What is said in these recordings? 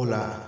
Hola,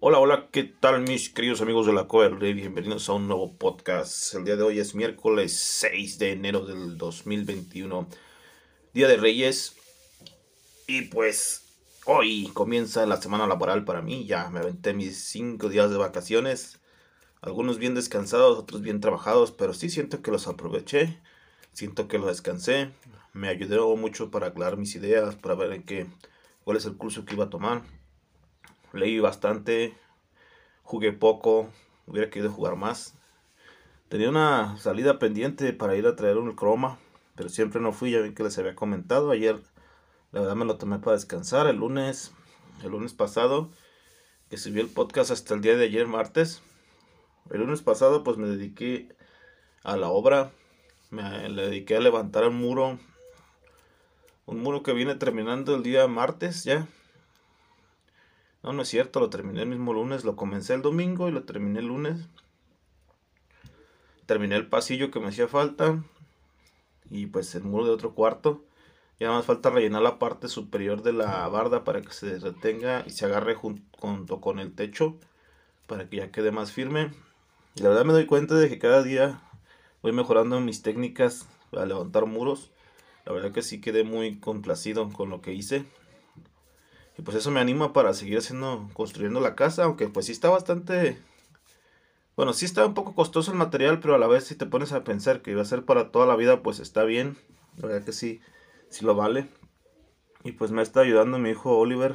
Hola, hola, ¿qué tal mis queridos amigos de la del Rey? Bienvenidos a un nuevo podcast. El día de hoy es miércoles 6 de enero del 2021, Día de Reyes. Y pues hoy comienza la semana laboral para mí. Ya me aventé mis 5 días de vacaciones. Algunos bien descansados, otros bien trabajados, pero sí siento que los aproveché. Siento que los descansé. Me ayudó mucho para aclarar mis ideas, para ver en qué, cuál es el curso que iba a tomar leí bastante, jugué poco, hubiera querido jugar más. Tenía una salida pendiente para ir a traer un croma, pero siempre no fui, ya ven que les había comentado. Ayer, la verdad, me lo tomé para descansar. El lunes, el lunes pasado, que subí el podcast hasta el día de ayer, martes. El lunes pasado, pues me dediqué a la obra. Me le dediqué a levantar el muro. Un muro que viene terminando el día martes ya. No, no es cierto, lo terminé el mismo lunes, lo comencé el domingo y lo terminé el lunes. Terminé el pasillo que me hacía falta y pues el muro de otro cuarto. Ya más falta rellenar la parte superior de la barda para que se retenga y se agarre junto con el techo para que ya quede más firme. Y la verdad me doy cuenta de que cada día voy mejorando mis técnicas para levantar muros. La verdad que sí quedé muy complacido con lo que hice. Y pues eso me anima para seguir haciendo, construyendo la casa, aunque pues sí está bastante... Bueno, sí está un poco costoso el material, pero a la vez si te pones a pensar que iba a ser para toda la vida, pues está bien. La verdad que sí, sí lo vale. Y pues me está ayudando mi hijo Oliver.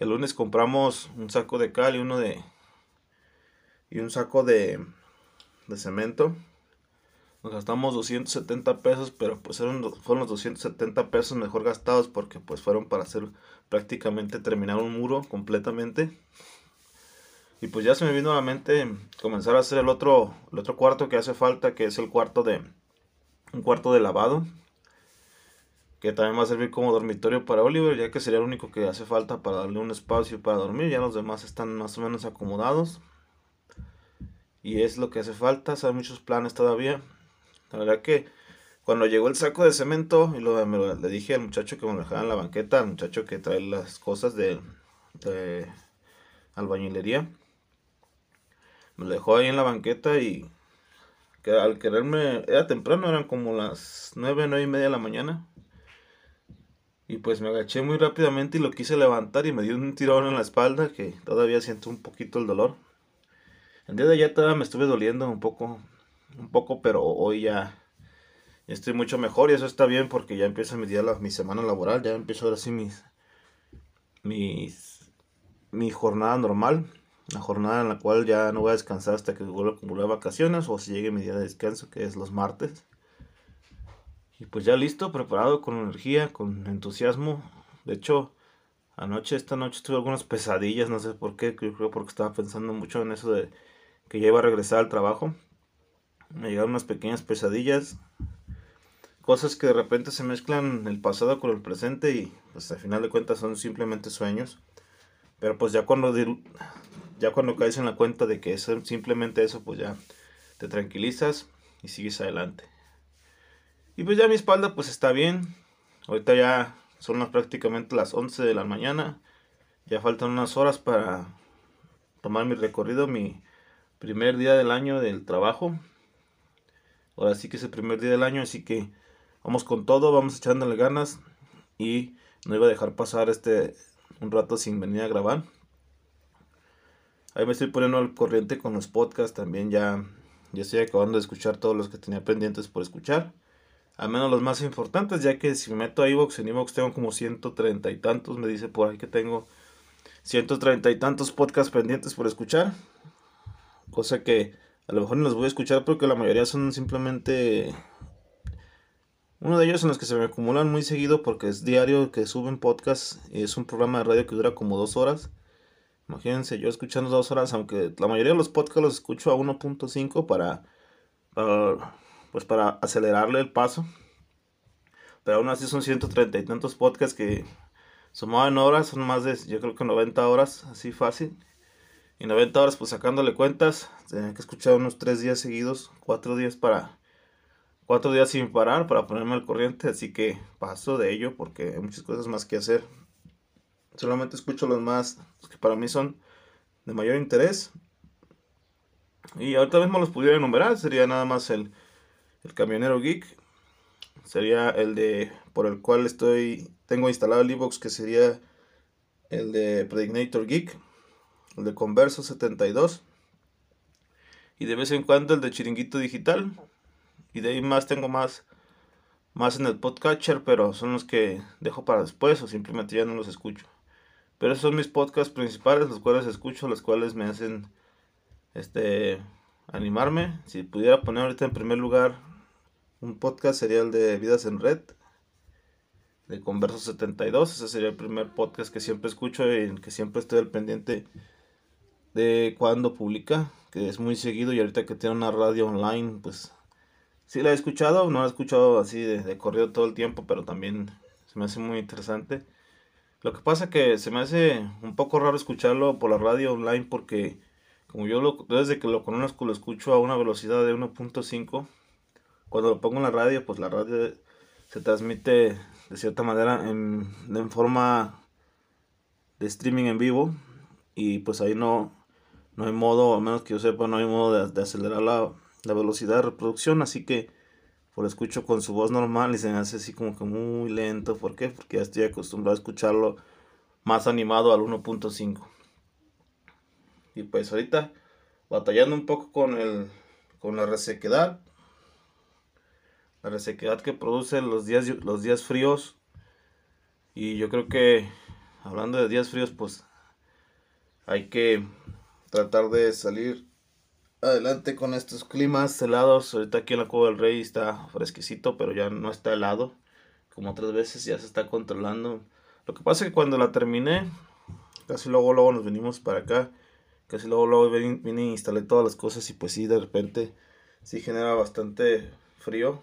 El lunes compramos un saco de cal y uno de... Y un saco de, de cemento. Nos gastamos 270 pesos, pero pues fueron los 270 pesos mejor gastados porque pues fueron para hacer prácticamente terminar un muro completamente. Y pues ya se me vino a la mente comenzar a hacer el otro, el otro cuarto que hace falta, que es el cuarto de un cuarto de lavado. Que también va a servir como dormitorio para Oliver, ya que sería el único que hace falta para darle un espacio para dormir. Ya los demás están más o menos acomodados. Y es lo que hace falta, hay muchos planes todavía. La verdad que cuando llegó el saco de cemento, y lo, le dije al muchacho que me lo dejara en la banqueta, al muchacho que trae las cosas de, albañilería, me lo dejó ahí en la banqueta y que al quererme, era temprano, eran como las nueve, nueve y media de la mañana. Y pues me agaché muy rápidamente y lo quise levantar y me dio un tirón en la espalda que todavía siento un poquito el dolor. El día de ayer todavía me estuve doliendo un poco un poco, pero hoy ya estoy mucho mejor y eso está bien porque ya empieza mi día, mi semana laboral, ya empiezo ahora sí mis, mis, mi jornada normal, la jornada en la cual ya no voy a descansar hasta que vuelva a acumular vacaciones o si llegue mi día de descanso que es los martes. Y pues ya listo, preparado, con energía, con entusiasmo. De hecho, anoche, esta noche tuve algunas pesadillas, no sé por qué, creo porque estaba pensando mucho en eso de que ya iba a regresar al trabajo me llegaron unas pequeñas pesadillas, cosas que de repente se mezclan el pasado con el presente y pues al final de cuentas son simplemente sueños. Pero pues ya cuando ya cuando caes en la cuenta de que es simplemente eso, pues ya te tranquilizas y sigues adelante. Y pues ya mi espalda pues está bien. Ahorita ya son las, prácticamente las 11 de la mañana. Ya faltan unas horas para tomar mi recorrido, mi primer día del año del trabajo. Ahora sí que es el primer día del año, así que vamos con todo, vamos echándole ganas y no iba a dejar pasar este un rato sin venir a grabar. Ahí me estoy poniendo al corriente con los podcasts también ya ya estoy acabando de escuchar todos los que tenía pendientes por escuchar. al menos los más importantes, ya que si me meto a iVoox, en iVoox tengo como ciento treinta y tantos, me dice por ahí que tengo ciento treinta y tantos podcasts pendientes por escuchar, cosa que a lo mejor no los voy a escuchar porque la mayoría son simplemente uno de ellos en los que se me acumulan muy seguido porque es diario que suben podcast es un programa de radio que dura como dos horas. Imagínense yo escuchando dos horas, aunque la mayoría de los podcasts los escucho a 1.5 para, para, pues para acelerarle el paso. Pero aún así son 130 y tantos podcasts que sumados en horas son más de, yo creo que 90 horas, así fácil. Y 90 horas, pues sacándole cuentas, tenía que escuchar unos 3 días seguidos, 4 días para cuatro días sin parar para ponerme al corriente, así que paso de ello porque hay muchas cosas más que hacer. Solamente escucho los más que para mí son de mayor interés. Y ahorita mismo los pudiera enumerar, sería nada más el, el camionero geek, sería el de por el cual estoy tengo instalado el iBox que sería el de Predignator Geek, el de Converso 72 y de vez en cuando el de Chiringuito Digital y de ahí más tengo más, más en el podcatcher, pero son los que dejo para después o simplemente ya no los escucho. Pero esos son mis podcasts principales, los cuales escucho, los cuales me hacen este animarme. Si pudiera poner ahorita en primer lugar un podcast sería el de Vidas en Red de Converso 72. Ese sería el primer podcast que siempre escucho y en que siempre estoy al pendiente de cuando publica, que es muy seguido y ahorita que tiene una radio online, pues Sí la he escuchado, no la he escuchado así de, de corrido todo el tiempo, pero también se me hace muy interesante. Lo que pasa que se me hace un poco raro escucharlo por la radio online porque como yo lo, desde que lo conozco lo escucho a una velocidad de 1.5, cuando lo pongo en la radio, pues la radio se transmite de cierta manera en, en forma de streaming en vivo y pues ahí no, no hay modo, a menos que yo sepa, no hay modo de, acelerar la, velocidad de reproducción, así que por pues, lo escucho con su voz normal y se me hace así como que muy lento. ¿Por qué? Porque ya estoy acostumbrado a escucharlo más animado al 1.5. Y pues ahorita batallando un poco con el con la resequedad. La resequedad que produce los días los días fríos. Y yo creo que hablando de días fríos, pues hay que tratar de salir adelante con estos climas helados. Ahorita aquí en la Cueva del Rey está fresquecito, pero ya no está helado. Como otras veces ya se está controlando. Lo que pasa es que cuando la terminé, casi luego, luego nos venimos para acá. Casi luego, luego vine, instalé todas las cosas y pues sí, de repente sí genera bastante frío.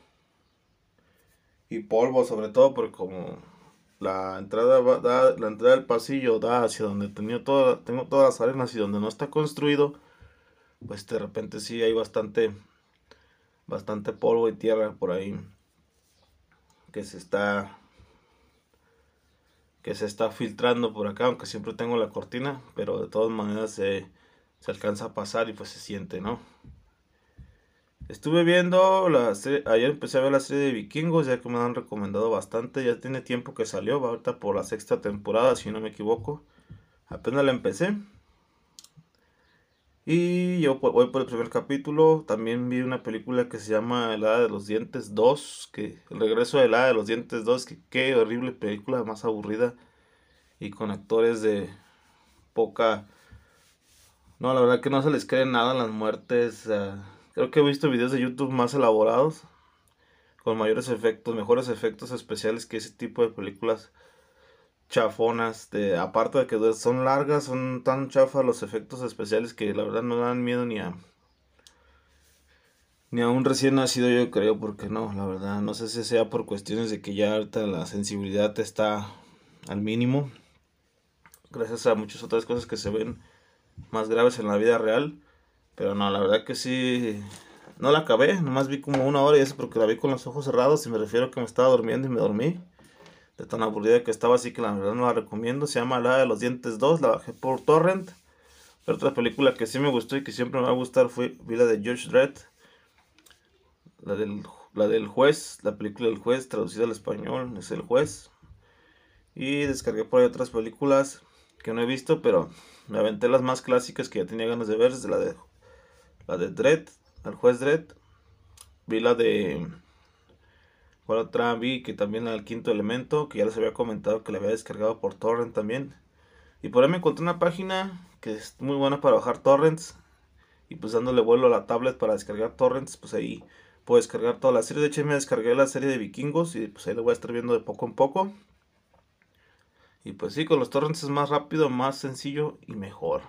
Y polvo sobre todo porque como la entrada da, la entrada del pasillo da hacia donde tenía toda, tengo todas las arenas y donde no está construido pues de repente sí hay bastante, bastante polvo y tierra por ahí que se está que se está filtrando por acá, aunque siempre tengo la cortina, pero de todas maneras se, se alcanza a pasar y pues se siente, ¿no? Estuve viendo la serie, ayer empecé a ver la serie de vikingos, ya que me han recomendado bastante, ya tiene tiempo que salió, va ahorita por la sexta temporada, si no me equivoco. Apenas la empecé. Y yo voy por el primer capítulo. También vi una película que se llama El Hada de los Dientes 2. Que, el regreso del Hada de los Dientes 2. Que qué horrible película, más aburrida. Y con actores de poca... No, la verdad que no se les cree nada las muertes. Creo que he visto videos de YouTube más elaborados. Con mayores efectos, mejores efectos especiales que ese tipo de películas chafonas. Aparte de que son largas, son tan chafas los efectos especiales que la verdad no dan miedo ni a. Ni a un recién nacido, yo creo, porque no, la verdad. No sé si sea por cuestiones de que ya la sensibilidad está al mínimo. Gracias a muchas otras cosas que se ven más graves en la vida real. Pero no, la verdad que sí. No la acabé, nomás vi como una hora y eso porque la vi con los ojos cerrados y me refiero a que me estaba durmiendo y me dormí de tan aburrida que estaba, así que la verdad no la recomiendo. Se llama La de los Dientes 2, la bajé por Torrent. Pero otra película que sí me gustó y que siempre me va a gustar fue vi la de George Dredd. La del, la del juez, la película del juez, traducida al español, es el juez. Y descargué por ahí otras películas que no he visto, pero me aventé las más clásicas que ya tenía ganas de ver, desde la de la de Dredd, el juez Dredd. Vi la de ¿Cuál otra vi? Que también el quinto elemento, que ya les había comentado que le había descargado por torrent también. Y por ahí me encontré una página que es muy buena para bajar torrents. Y pues dándole vuelo a la tablet para descargar torrents, pues ahí puedo descargar toda la serie. De hecho, me descargué la serie de vikingos y pues ahí lo voy a estar viendo de poco en poco. Y pues sí, con los torrents es más rápido, más sencillo y mejor.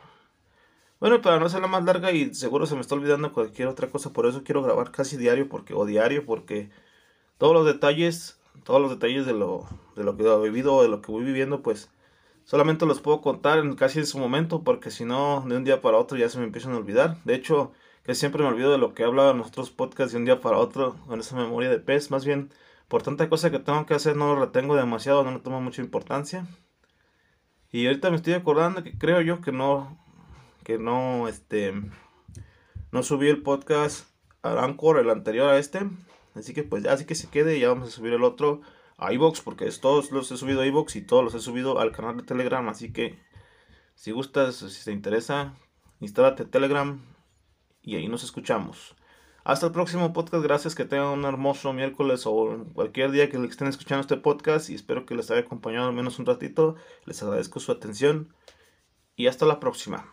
Bueno, para no hacerla más larga y seguro se me está olvidando cualquier otra cosa, por eso quiero grabar casi diario porque o diario porque todos los detalles, todos los detalles de lo de lo que he vivido o de lo que voy viviendo, pues solamente los puedo contar en casi en su momento porque si no de un día para otro ya se me empiezan a olvidar. De hecho, que siempre me olvido de lo que he hablado en nuestros podcasts de un día para otro con esa memoria de pez, más bien por tanta cosa que tengo que hacer no lo retengo demasiado, no le tomo mucha importancia. Y ahorita me estoy acordando que creo yo que no que no, este, no subí el podcast al Anchor, el anterior a este. Así que pues así que se quede ya vamos a subir el otro a iBox porque todos los he subido a iBox y todos los he subido al canal de Telegram. Así que si gustas, si te interesa, instálate Telegram y ahí nos escuchamos. Hasta el próximo podcast. Gracias. Que tengan un hermoso miércoles o cualquier día que estén escuchando este podcast. Y espero que les haya acompañado al menos un ratito. Les agradezco su atención. Y hasta la próxima.